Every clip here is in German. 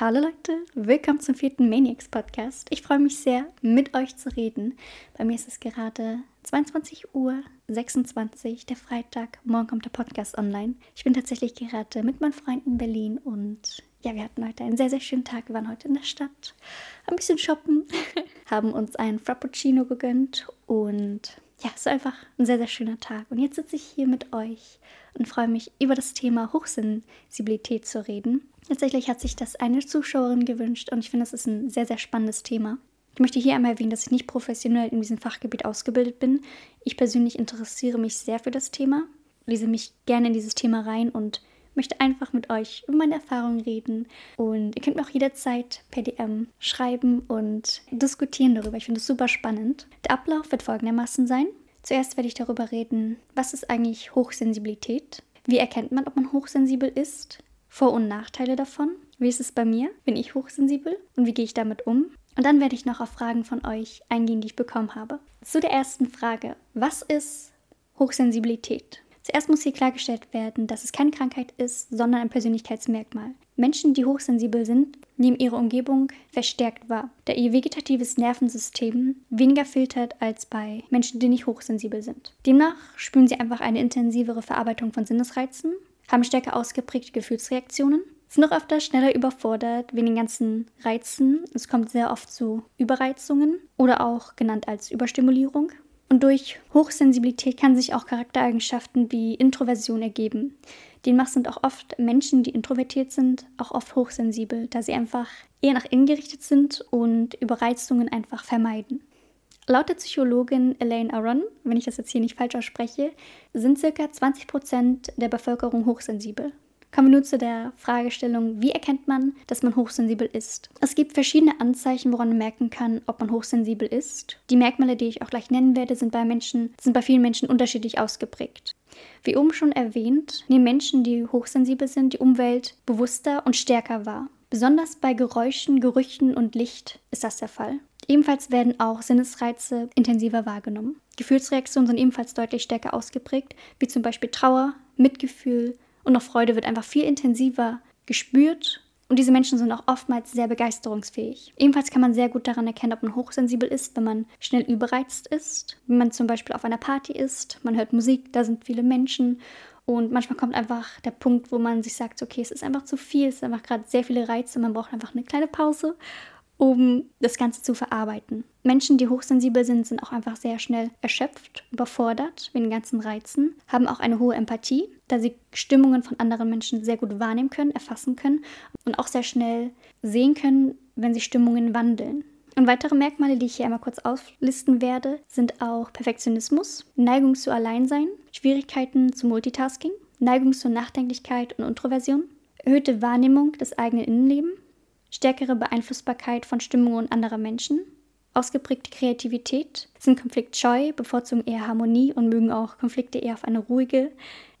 Hallo Leute, willkommen zum vierten Maniacs Podcast. Ich freue mich sehr, mit euch zu reden. Bei mir ist es gerade 22 Uhr 26, der Freitag. Morgen kommt der Podcast online. Ich bin tatsächlich gerade mit meinen Freunden in Berlin und ja, wir hatten heute einen sehr, sehr schönen Tag. Wir waren heute in der Stadt, ein bisschen shoppen, haben uns einen Frappuccino gegönnt und ja, es war einfach ein sehr, sehr schöner Tag. Und jetzt sitze ich hier mit euch und freue mich, über das Thema Hochsensibilität zu reden. Tatsächlich hat sich das eine Zuschauerin gewünscht und ich finde, das ist ein sehr, sehr spannendes Thema. Ich möchte hier einmal erwähnen, dass ich nicht professionell in diesem Fachgebiet ausgebildet bin. Ich persönlich interessiere mich sehr für das Thema, lese mich gerne in dieses Thema rein und möchte einfach mit euch über meine Erfahrungen reden. Und ihr könnt mir auch jederzeit per DM schreiben und diskutieren darüber. Ich finde es super spannend. Der Ablauf wird folgendermaßen sein. Zuerst werde ich darüber reden, was ist eigentlich Hochsensibilität? Wie erkennt man, ob man hochsensibel ist? Vor- und Nachteile davon. Wie ist es bei mir? Bin ich hochsensibel? Und wie gehe ich damit um? Und dann werde ich noch auf Fragen von euch eingehen, die ich bekommen habe. Zu der ersten Frage. Was ist Hochsensibilität? Zuerst muss hier klargestellt werden, dass es keine Krankheit ist, sondern ein Persönlichkeitsmerkmal. Menschen, die hochsensibel sind, nehmen ihre Umgebung verstärkt wahr, da ihr vegetatives Nervensystem weniger filtert als bei Menschen, die nicht hochsensibel sind. Demnach spüren sie einfach eine intensivere Verarbeitung von Sinnesreizen, haben stärker ausgeprägte Gefühlsreaktionen, sind auch öfter schneller überfordert wegen den ganzen Reizen. Es kommt sehr oft zu Überreizungen oder auch genannt als Überstimulierung. Und durch Hochsensibilität kann sich auch Charaktereigenschaften wie Introversion ergeben. Demnach sind auch oft Menschen, die introvertiert sind, auch oft hochsensibel, da sie einfach eher nach innen gerichtet sind und Überreizungen einfach vermeiden. Laut der Psychologin Elaine Aron, wenn ich das jetzt hier nicht falsch ausspreche, sind ca. 20% der Bevölkerung hochsensibel. Kommen wir nun zu der Fragestellung, wie erkennt man, dass man hochsensibel ist? Es gibt verschiedene Anzeichen, woran man merken kann, ob man hochsensibel ist. Die Merkmale, die ich auch gleich nennen werde, sind bei Menschen, sind bei vielen Menschen unterschiedlich ausgeprägt. Wie oben schon erwähnt, nehmen Menschen, die hochsensibel sind, die Umwelt bewusster und stärker wahr. Besonders bei Geräuschen, Gerüchen und Licht ist das der Fall. Ebenfalls werden auch Sinnesreize intensiver wahrgenommen. Gefühlsreaktionen sind ebenfalls deutlich stärker ausgeprägt, wie zum Beispiel Trauer, Mitgefühl, und auch Freude wird einfach viel intensiver gespürt. Und diese Menschen sind auch oftmals sehr begeisterungsfähig. Ebenfalls kann man sehr gut daran erkennen, ob man hochsensibel ist, wenn man schnell überreizt ist. Wenn man zum Beispiel auf einer Party ist, man hört Musik, da sind viele Menschen und manchmal kommt einfach der Punkt, wo man sich sagt, okay, es ist einfach zu viel, es sind einfach gerade sehr viele Reize, man braucht einfach eine kleine Pause um das Ganze zu verarbeiten. Menschen, die hochsensibel sind, sind auch einfach sehr schnell erschöpft, überfordert mit den ganzen Reizen, haben auch eine hohe Empathie, da sie Stimmungen von anderen Menschen sehr gut wahrnehmen können, erfassen können und auch sehr schnell sehen können, wenn sie Stimmungen wandeln. Und weitere Merkmale, die ich hier einmal kurz auflisten werde, sind auch Perfektionismus, Neigung zu Alleinsein, Schwierigkeiten zu Multitasking, Neigung zur Nachdenklichkeit und Introversion, erhöhte Wahrnehmung des eigenen Innenlebens, stärkere Beeinflussbarkeit von Stimmungen anderer Menschen, ausgeprägte Kreativität, sind konfliktscheu, bevorzugen eher Harmonie und mögen auch Konflikte eher auf eine ruhige,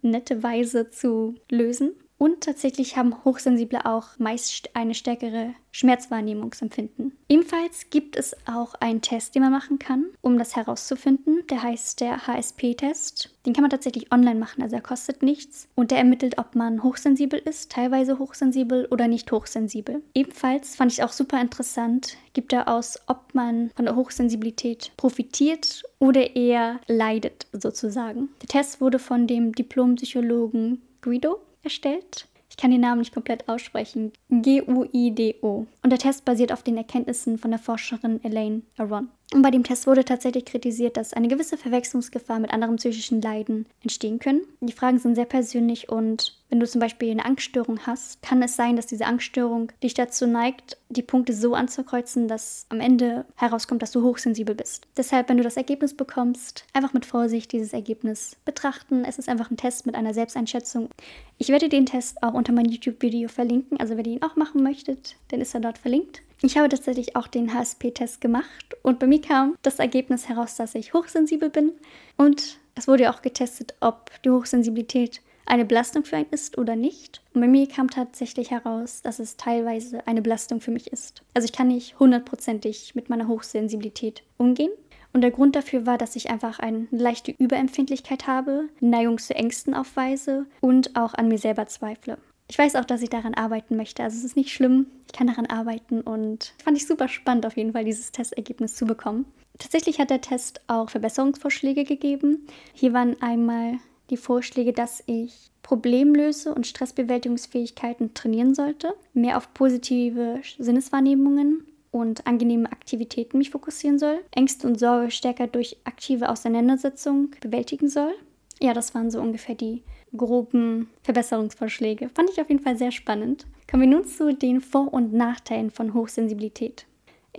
nette Weise zu lösen. Und tatsächlich haben Hochsensible auch meist eine stärkere Schmerzwahrnehmungsempfinden. Ebenfalls gibt es auch einen Test, den man machen kann, um das herauszufinden. Der heißt der HSP-Test. Den kann man tatsächlich online machen, also er kostet nichts. Und der ermittelt, ob man hochsensibel ist, teilweise hochsensibel oder nicht hochsensibel. Ebenfalls fand ich auch super interessant, gibt er aus, ob man von der Hochsensibilität profitiert oder eher leidet, sozusagen. Der Test wurde von dem Diplompsychologen Guido erstellt. Ich kann den Namen nicht komplett aussprechen. G-U-I-D-O. Und der Test basiert auf den Erkenntnissen von der Forscherin Elaine Aron. Und bei dem Test wurde tatsächlich kritisiert, dass eine gewisse Verwechslungsgefahr mit anderen psychischen Leiden entstehen können. Die Fragen sind sehr persönlich und wenn du zum Beispiel eine Angststörung hast, kann es sein, dass diese Angststörung dich dazu neigt, die Punkte so anzukreuzen, dass am Ende herauskommt, dass du hochsensibel bist. Deshalb, wenn du das Ergebnis bekommst, einfach mit Vorsicht dieses Ergebnis betrachten. Es ist einfach ein Test mit einer Selbsteinschätzung. Ich werde den Test auch unter mein YouTube-Video verlinken, also wenn ihr ihn auch machen möchtet, dann ist er dort verlinkt. Ich habe tatsächlich auch den HSP-Test gemacht und bei mir kam das Ergebnis heraus, dass ich hochsensibel bin. Und es wurde auch getestet, ob die Hochsensibilität eine Belastung für einen ist oder nicht. Und bei mir kam tatsächlich heraus, dass es teilweise eine Belastung für mich ist. Also ich kann nicht hundertprozentig mit meiner Hochsensibilität umgehen. Und der Grund dafür war, dass ich einfach eine leichte Überempfindlichkeit habe, Neigung zu Ängsten aufweise und auch an mir selber zweifle. Ich weiß auch, dass ich daran arbeiten möchte. Also es ist nicht schlimm, ich kann daran arbeiten und fand ich super spannend auf jeden Fall, dieses Testergebnis zu bekommen. Tatsächlich hat der Test auch Verbesserungsvorschläge gegeben. Hier waren einmal die Vorschläge, dass ich Problemlöse und Stressbewältigungsfähigkeiten trainieren sollte, mehr auf positive Sinneswahrnehmungen und angenehme Aktivitäten mich fokussieren soll, Ängste und Sorge stärker durch aktive Auseinandersetzung bewältigen soll. Ja, das waren so ungefähr die groben Verbesserungsvorschläge. Fand ich auf jeden Fall sehr spannend. Kommen wir nun zu den Vor- und Nachteilen von Hochsensibilität.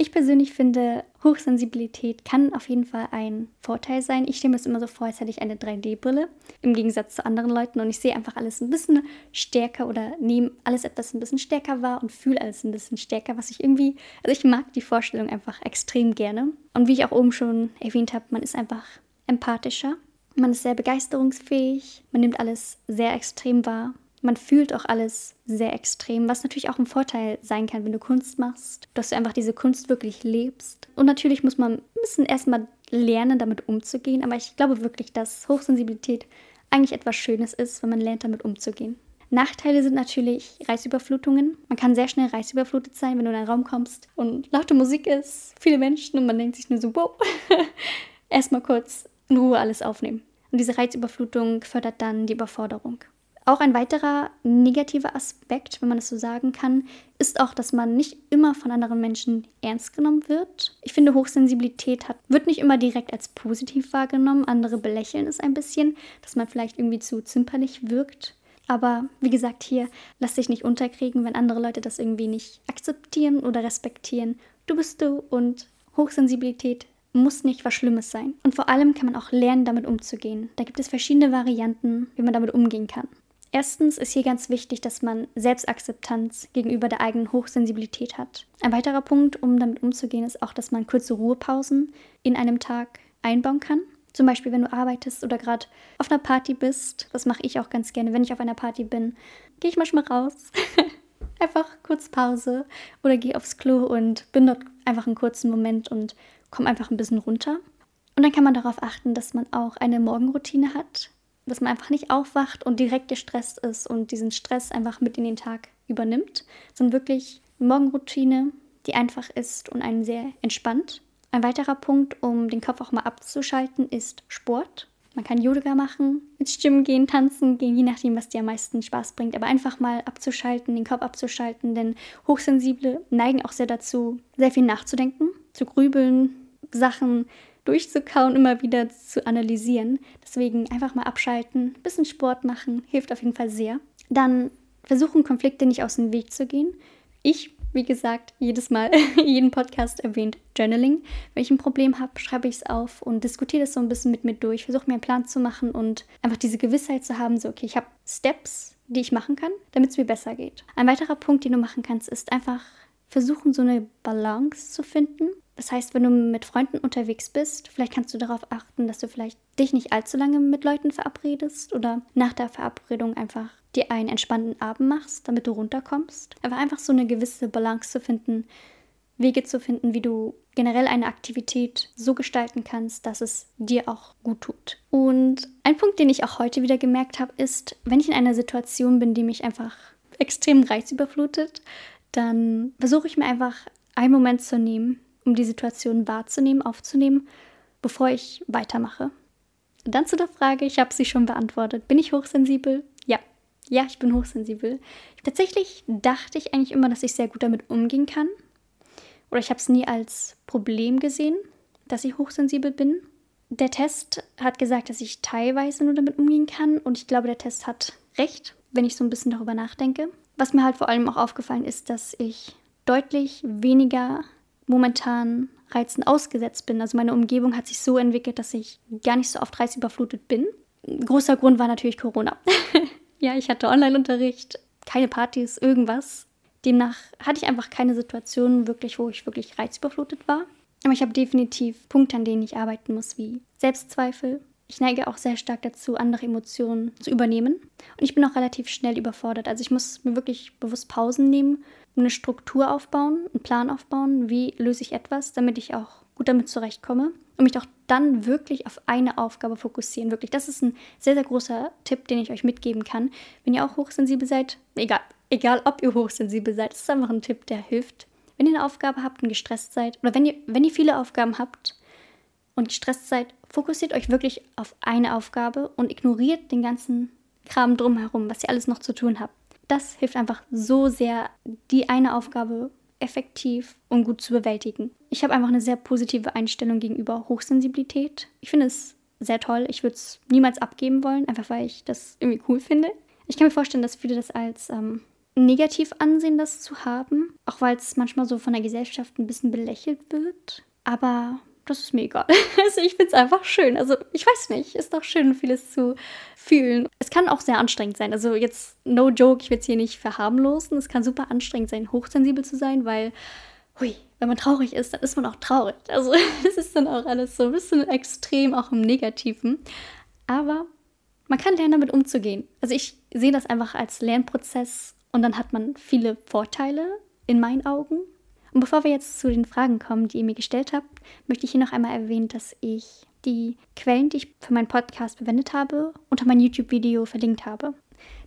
Ich persönlich finde, Hochsensibilität kann auf jeden Fall ein Vorteil sein. Ich stelle mir es immer so vor, als hätte ich eine 3D-Brille im Gegensatz zu anderen Leuten und ich sehe einfach alles ein bisschen stärker oder nehme alles etwas ein bisschen stärker wahr und fühle alles ein bisschen stärker, was ich irgendwie, also ich mag die Vorstellung einfach extrem gerne. Und wie ich auch oben schon erwähnt habe, man ist einfach empathischer, man ist sehr begeisterungsfähig, man nimmt alles sehr extrem wahr man fühlt auch alles sehr extrem, was natürlich auch ein Vorteil sein kann, wenn du Kunst machst, dass du einfach diese Kunst wirklich lebst. Und natürlich muss man ein bisschen erstmal lernen, damit umzugehen, aber ich glaube wirklich, dass Hochsensibilität eigentlich etwas Schönes ist, wenn man lernt, damit umzugehen. Nachteile sind natürlich Reizüberflutungen. Man kann sehr schnell reizüberflutet sein, wenn du in einen Raum kommst und laute Musik ist, viele Menschen und man denkt sich nur so, wow, erstmal kurz in Ruhe alles aufnehmen. Und diese Reizüberflutung fördert dann die Überforderung. Auch ein weiterer negativer Aspekt, wenn man es so sagen kann, ist auch, dass man nicht immer von anderen Menschen ernst genommen wird. Ich finde, Hochsensibilität hat, wird nicht immer direkt als positiv wahrgenommen. Andere belächeln es ein bisschen, dass man vielleicht irgendwie zu zimperlich wirkt. Aber wie gesagt, hier lass dich nicht unterkriegen, wenn andere Leute das irgendwie nicht akzeptieren oder respektieren. Du bist du und Hochsensibilität muss nicht was Schlimmes sein. Und vor allem kann man auch lernen, damit umzugehen. Da gibt es verschiedene Varianten, wie man damit umgehen kann. Erstens ist hier ganz wichtig, dass man Selbstakzeptanz gegenüber der eigenen Hochsensibilität hat. Ein weiterer Punkt, um damit umzugehen, ist auch, dass man kurze Ruhepausen in einem Tag einbauen kann. Zum Beispiel, wenn du arbeitest oder gerade auf einer Party bist. Das mache ich auch ganz gerne. Wenn ich auf einer Party bin, gehe ich manchmal raus. einfach kurz Pause oder gehe aufs Klo und bin dort einfach einen kurzen Moment und komme einfach ein bisschen runter. Und dann kann man darauf achten, dass man auch eine Morgenroutine hat, dass man einfach nicht aufwacht und direkt gestresst ist und diesen Stress einfach mit in den Tag übernimmt, sondern wirklich eine Morgenroutine, die einfach ist und einen sehr entspannt. Ein weiterer Punkt, um den Kopf auch mal abzuschalten, ist Sport. Man kann Yoga machen, ins Gym gehen, tanzen gehen, je nachdem, was dir am meisten Spaß bringt. Aber einfach mal abzuschalten, den Kopf abzuschalten, denn Hochsensible neigen auch sehr dazu, sehr viel nachzudenken, zu grübeln, Sachen durchzukauen, immer wieder zu analysieren. Deswegen einfach mal abschalten, ein bisschen Sport machen, hilft auf jeden Fall sehr. Dann versuchen, Konflikte nicht aus dem Weg zu gehen. Ich, wie gesagt, jedes Mal, jeden Podcast erwähnt Journaling. Wenn ich ein Problem habe, schreibe ich es auf und diskutiere das so ein bisschen mit mir durch, versuche mir einen Plan zu machen und einfach diese Gewissheit zu haben, so, okay, ich habe Steps, die ich machen kann, damit es mir besser geht. Ein weiterer Punkt, den du machen kannst, ist einfach versuchen, so eine Balance zu finden das heißt, wenn du mit Freunden unterwegs bist, vielleicht kannst du darauf achten, dass du vielleicht dich nicht allzu lange mit Leuten verabredest oder nach der Verabredung einfach dir einen entspannten Abend machst, damit du runterkommst. Aber einfach so eine gewisse Balance zu finden, Wege zu finden, wie du generell eine Aktivität so gestalten kannst, dass es dir auch gut tut. Und ein Punkt, den ich auch heute wieder gemerkt habe, ist, wenn ich in einer Situation bin, die mich einfach extrem reizüberflutet, dann versuche ich mir einfach einen Moment zu nehmen, um die Situation wahrzunehmen, aufzunehmen, bevor ich weitermache. dann zu der Frage, ich habe sie schon beantwortet. Bin ich hochsensibel? Ja. Ja, ich bin hochsensibel. Tatsächlich dachte ich eigentlich immer, dass ich sehr gut damit umgehen kann. Oder ich habe es nie als Problem gesehen, dass ich hochsensibel bin. Der Test hat gesagt, dass ich teilweise nur damit umgehen kann. Und ich glaube, der Test hat recht, wenn ich so ein bisschen darüber nachdenke. Was mir halt vor allem auch aufgefallen ist, dass ich deutlich weniger momentan Reizen ausgesetzt bin. Also meine Umgebung hat sich so entwickelt, dass ich gar nicht so oft reizüberflutet bin. Großer Grund war natürlich Corona. ja, ich hatte Online-Unterricht, keine Partys, irgendwas. Demnach hatte ich einfach keine Situation wirklich, wo ich wirklich reizüberflutet war. Aber ich habe definitiv Punkte, an denen ich arbeiten muss, wie Selbstzweifel. Ich neige auch sehr stark dazu, andere Emotionen zu übernehmen. Und ich bin auch relativ schnell überfordert. Also ich muss mir wirklich bewusst Pausen nehmen eine Struktur aufbauen, einen Plan aufbauen, wie löse ich etwas, damit ich auch gut damit zurechtkomme und mich auch dann wirklich auf eine Aufgabe fokussieren. Wirklich, das ist ein sehr, sehr großer Tipp, den ich euch mitgeben kann. Wenn ihr auch hochsensibel seid, egal, egal ob ihr hochsensibel seid, ist einfach ein Tipp, der hilft. Wenn ihr eine Aufgabe habt und gestresst seid, oder wenn ihr, wenn ihr viele Aufgaben habt und gestresst seid, fokussiert euch wirklich auf eine Aufgabe und ignoriert den ganzen Kram drumherum, was ihr alles noch zu tun habt. Das hilft einfach so sehr, die eine Aufgabe effektiv und gut zu bewältigen. Ich habe einfach eine sehr positive Einstellung gegenüber Hochsensibilität. Ich finde es sehr toll. Ich würde es niemals abgeben wollen, einfach weil ich das irgendwie cool finde. Ich kann mir vorstellen, dass viele das als ähm, negativ ansehen, das zu haben, auch weil es manchmal so von der Gesellschaft ein bisschen belächelt wird. Aber das ist mir egal. Also ich finde es einfach schön. Also ich weiß nicht, ist doch schön, vieles zu fühlen. Es kann auch sehr anstrengend sein. Also jetzt, no joke, ich will es hier nicht verharmlosen. Es kann super anstrengend sein, hochsensibel zu sein, weil, hui, wenn man traurig ist, dann ist man auch traurig. Also es ist dann auch alles so ein bisschen extrem, auch im Negativen. Aber man kann lernen, damit umzugehen. Also ich sehe das einfach als Lernprozess und dann hat man viele Vorteile in meinen Augen. Und bevor wir jetzt zu den Fragen kommen, die ihr mir gestellt habt, möchte ich hier noch einmal erwähnen, dass ich die Quellen, die ich für meinen Podcast verwendet habe, unter mein YouTube-Video verlinkt habe.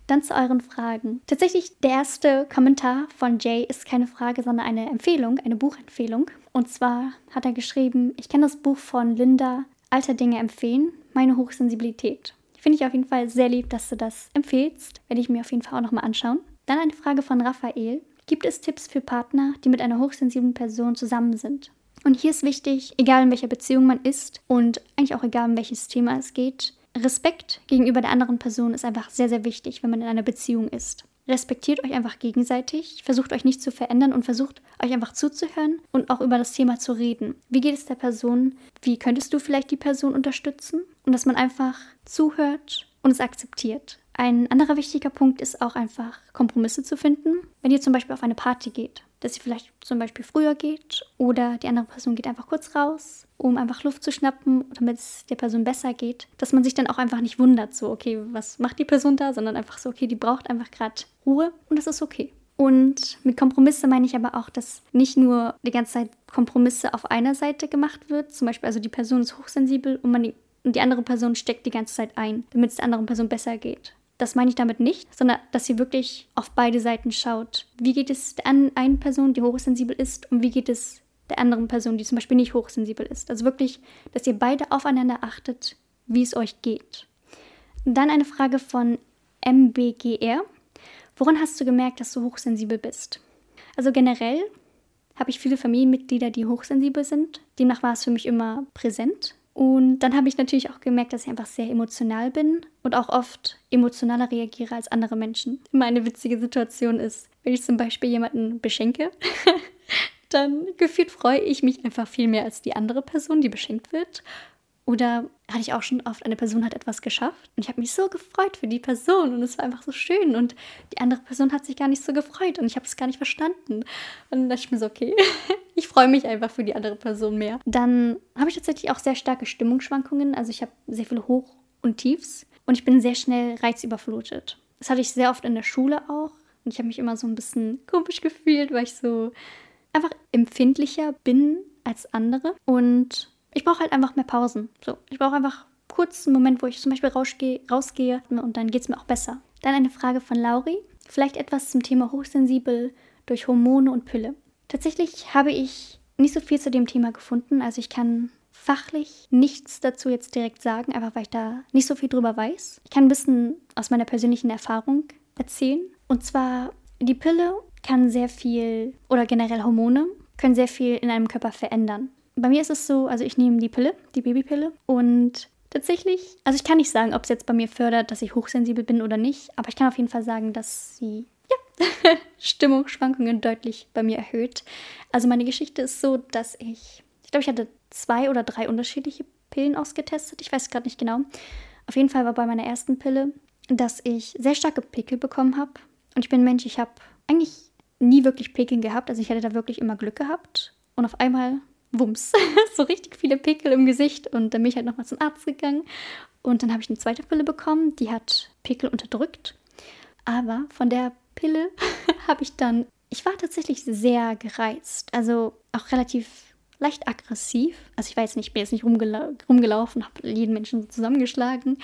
Dann zu euren Fragen. Tatsächlich, der erste Kommentar von Jay ist keine Frage, sondern eine Empfehlung, eine Buchempfehlung. Und zwar hat er geschrieben, ich kann das Buch von Linda Alter Dinge empfehlen, meine Hochsensibilität. Finde ich auf jeden Fall sehr lieb, dass du das empfehlst. Werde ich mir auf jeden Fall auch nochmal anschauen. Dann eine Frage von Raphael. Gibt es Tipps für Partner, die mit einer hochsensiblen Person zusammen sind? Und hier ist wichtig, egal in welcher Beziehung man ist und eigentlich auch egal um welches Thema es geht, Respekt gegenüber der anderen Person ist einfach sehr, sehr wichtig, wenn man in einer Beziehung ist. Respektiert euch einfach gegenseitig, versucht euch nicht zu verändern und versucht euch einfach zuzuhören und auch über das Thema zu reden. Wie geht es der Person? Wie könntest du vielleicht die Person unterstützen? Und dass man einfach zuhört und es akzeptiert. Ein anderer wichtiger Punkt ist auch einfach Kompromisse zu finden. Wenn ihr zum Beispiel auf eine Party geht, dass ihr vielleicht zum Beispiel früher geht oder die andere Person geht einfach kurz raus, um einfach Luft zu schnappen, damit es der Person besser geht, dass man sich dann auch einfach nicht wundert, so, okay, was macht die Person da, sondern einfach so, okay, die braucht einfach gerade Ruhe und das ist okay. Und mit Kompromisse meine ich aber auch, dass nicht nur die ganze Zeit Kompromisse auf einer Seite gemacht wird, zum Beispiel also die Person ist hochsensibel und man die, und die andere Person steckt die ganze Zeit ein, damit es der anderen Person besser geht. Das meine ich damit nicht, sondern dass sie wirklich auf beide Seiten schaut. Wie geht es der einen Person, die hochsensibel ist, und wie geht es der anderen Person, die zum Beispiel nicht hochsensibel ist. Also wirklich, dass ihr beide aufeinander achtet, wie es euch geht. Dann eine Frage von MBGR. Woran hast du gemerkt, dass du hochsensibel bist? Also generell habe ich viele Familienmitglieder, die hochsensibel sind. Demnach war es für mich immer präsent. Und dann habe ich natürlich auch gemerkt, dass ich einfach sehr emotional bin und auch oft emotionaler reagiere als andere Menschen. Immer eine witzige Situation ist, wenn ich zum Beispiel jemanden beschenke, dann gefühlt freue ich mich einfach viel mehr als die andere Person, die beschenkt wird. Oder hatte ich auch schon oft, eine Person hat etwas geschafft und ich habe mich so gefreut für die Person und es war einfach so schön und die andere Person hat sich gar nicht so gefreut und ich habe es gar nicht verstanden. Und dann dachte ich mir so, okay, ich freue mich einfach für die andere Person mehr. Dann habe ich tatsächlich auch sehr starke Stimmungsschwankungen, also ich habe sehr viele Hoch- und Tiefs und ich bin sehr schnell reizüberflutet. Das hatte ich sehr oft in der Schule auch und ich habe mich immer so ein bisschen komisch gefühlt, weil ich so einfach empfindlicher bin als andere und ich brauche halt einfach mehr Pausen. So, ich brauche einfach kurz einen Moment, wo ich zum Beispiel rausgehe, rausgehe und dann geht es mir auch besser. Dann eine Frage von Lauri. Vielleicht etwas zum Thema hochsensibel durch Hormone und Pille. Tatsächlich habe ich nicht so viel zu dem Thema gefunden. Also ich kann fachlich nichts dazu jetzt direkt sagen, einfach weil ich da nicht so viel drüber weiß. Ich kann ein bisschen aus meiner persönlichen Erfahrung erzählen. Und zwar, die Pille kann sehr viel, oder generell Hormone, können sehr viel in einem Körper verändern bei mir ist es so, also ich nehme die Pille, die Babypille. Und tatsächlich, also ich kann nicht sagen, ob es jetzt bei mir fördert, dass ich hochsensibel bin oder nicht, aber ich kann auf jeden Fall sagen, dass sie ja, Stimmungsschwankungen deutlich bei mir erhöht. Also meine Geschichte ist so, dass ich, ich glaube, ich hatte zwei oder drei unterschiedliche Pillen ausgetestet, ich weiß gerade nicht genau. Auf jeden Fall war bei meiner ersten Pille, dass ich sehr starke Pickel bekommen habe und ich bin Mensch, ich habe eigentlich nie wirklich Pickel gehabt, also ich hätte da wirklich immer Glück gehabt. Und auf einmal Wumms, so richtig viele Pickel im Gesicht und dann bin ich halt nochmal zum Arzt gegangen und dann habe ich eine zweite Pille bekommen, die hat Pickel unterdrückt. Aber von der Pille habe ich dann, ich war tatsächlich sehr gereizt, also auch relativ leicht aggressiv. Also ich weiß nicht, ich bin jetzt nicht rumgela rumgelaufen, habe jeden Menschen zusammengeschlagen,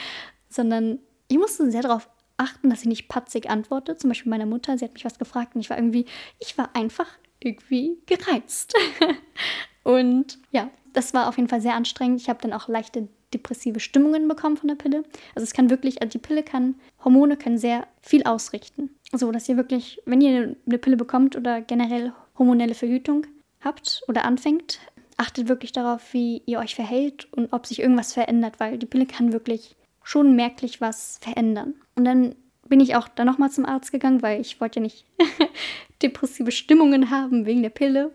sondern ich musste sehr darauf achten, dass ich nicht patzig antworte. Zum Beispiel meiner Mutter, sie hat mich was gefragt und ich war irgendwie, ich war einfach irgendwie gereizt. und ja, das war auf jeden Fall sehr anstrengend. Ich habe dann auch leichte depressive Stimmungen bekommen von der Pille. Also es kann wirklich, also die Pille kann, Hormone können sehr viel ausrichten. So, dass ihr wirklich, wenn ihr eine Pille bekommt oder generell hormonelle Verhütung habt oder anfängt, achtet wirklich darauf, wie ihr euch verhält und ob sich irgendwas verändert, weil die Pille kann wirklich schon merklich was verändern. Und dann bin ich auch dann nochmal zum Arzt gegangen, weil ich wollte ja nicht depressive Stimmungen haben wegen der Pille.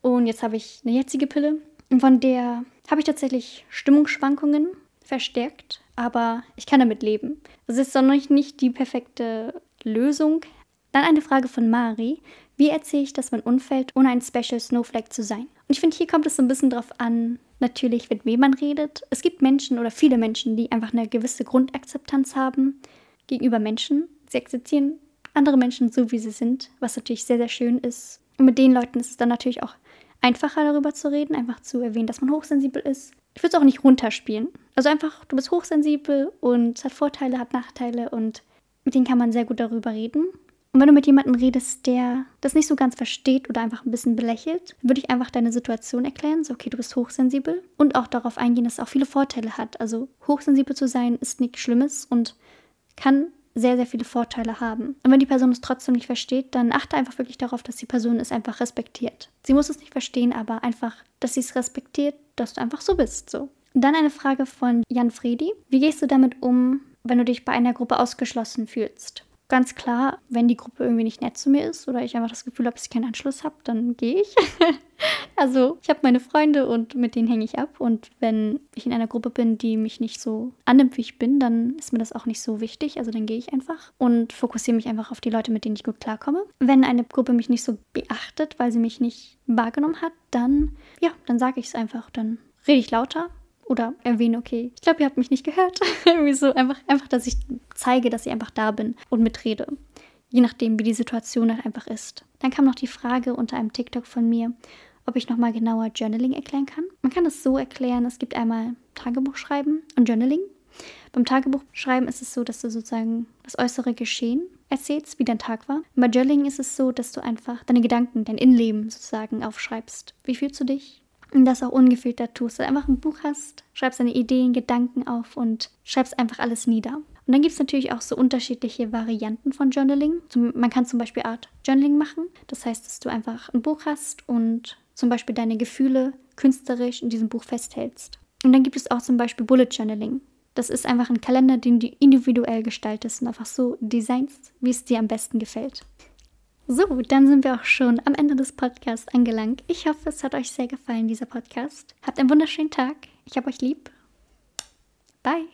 Und jetzt habe ich eine jetzige Pille. Und von der habe ich tatsächlich Stimmungsschwankungen verstärkt, aber ich kann damit leben. Das ist doch noch nicht die perfekte Lösung. Dann eine Frage von Mari. Wie erzähle ich, dass man unfällt, ohne ein Special Snowflake zu sein? Und ich finde, hier kommt es so ein bisschen drauf an, natürlich, mit wem man redet. Es gibt Menschen oder viele Menschen, die einfach eine gewisse Grundakzeptanz haben gegenüber Menschen. Sie akzeptieren andere Menschen so, wie sie sind, was natürlich sehr, sehr schön ist. Und mit den Leuten ist es dann natürlich auch einfacher darüber zu reden, einfach zu erwähnen, dass man hochsensibel ist. Ich würde es auch nicht runterspielen. Also einfach, du bist hochsensibel und es hat Vorteile, hat Nachteile und mit denen kann man sehr gut darüber reden. Und wenn du mit jemandem redest, der das nicht so ganz versteht oder einfach ein bisschen belächelt, würde ich einfach deine Situation erklären. So, okay, du bist hochsensibel und auch darauf eingehen, dass es auch viele Vorteile hat. Also hochsensibel zu sein ist nichts Schlimmes und kann sehr, sehr viele Vorteile haben. Und wenn die Person es trotzdem nicht versteht, dann achte einfach wirklich darauf, dass die Person es einfach respektiert. Sie muss es nicht verstehen, aber einfach, dass sie es respektiert, dass du einfach so bist. So. Dann eine Frage von Jan Fredi. Wie gehst du damit um, wenn du dich bei einer Gruppe ausgeschlossen fühlst? Ganz klar, wenn die Gruppe irgendwie nicht nett zu mir ist oder ich einfach das Gefühl habe, dass ich keinen Anschluss habe, dann gehe ich. also ich habe meine Freunde und mit denen hänge ich ab. Und wenn ich in einer Gruppe bin, die mich nicht so annimmt, wie ich bin, dann ist mir das auch nicht so wichtig. Also dann gehe ich einfach und fokussiere mich einfach auf die Leute, mit denen ich gut klarkomme. Wenn eine Gruppe mich nicht so beachtet, weil sie mich nicht wahrgenommen hat, dann, ja, dann sage ich es einfach. Dann rede ich lauter oder erwähne, okay, ich glaube, ihr habt mich nicht gehört. Irgendwie so einfach, einfach, dass ich zeige, dass ich einfach da bin und mitrede. Je nachdem, wie die Situation halt einfach ist. Dann kam noch die Frage unter einem TikTok von mir, ob ich nochmal genauer Journaling erklären kann. Man kann es so erklären, es gibt einmal Tagebuch schreiben und Journaling. Beim Tagebuchschreiben ist es so, dass du sozusagen das äußere Geschehen erzählst, wie dein Tag war. Bei Journaling ist es so, dass du einfach deine Gedanken, dein Innenleben sozusagen aufschreibst. Wie fühlst du dich? und das auch ungefiltert tust. Du einfach ein Buch hast, schreibst deine Ideen, Gedanken auf und schreibst einfach alles nieder. Und dann gibt es natürlich auch so unterschiedliche Varianten von Journaling. Man kann zum Beispiel Art Journaling machen. Das heißt, dass du einfach ein Buch hast und zum Beispiel deine Gefühle künstlerisch in diesem Buch festhältst. Und dann gibt es auch zum Beispiel Bullet Journaling. Das ist einfach ein Kalender, den du individuell gestaltest und einfach so designst, wie es dir am besten gefällt. So, dann sind wir auch schon am Ende des Podcasts angelangt. Ich hoffe, es hat euch sehr gefallen, dieser Podcast. Habt einen wunderschönen Tag. Ich habe euch lieb. Bye.